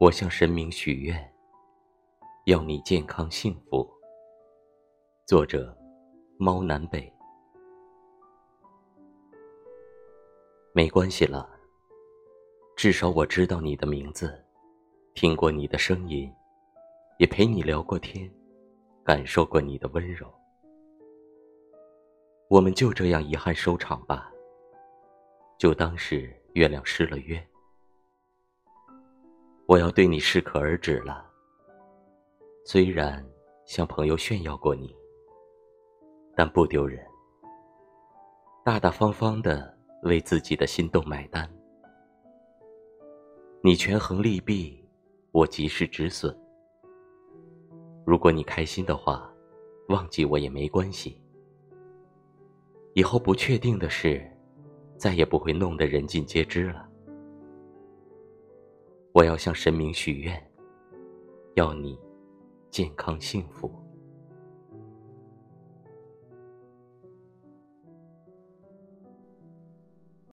我向神明许愿，要你健康幸福。作者：猫南北。没关系了，至少我知道你的名字，听过你的声音，也陪你聊过天，感受过你的温柔。我们就这样遗憾收场吧，就当是月亮失了约。我要对你适可而止了。虽然向朋友炫耀过你，但不丢人。大大方方的为自己的心动买单。你权衡利弊，我及时止损。如果你开心的话，忘记我也没关系。以后不确定的事，再也不会弄得人尽皆知了。我要向神明许愿，要你健康幸福。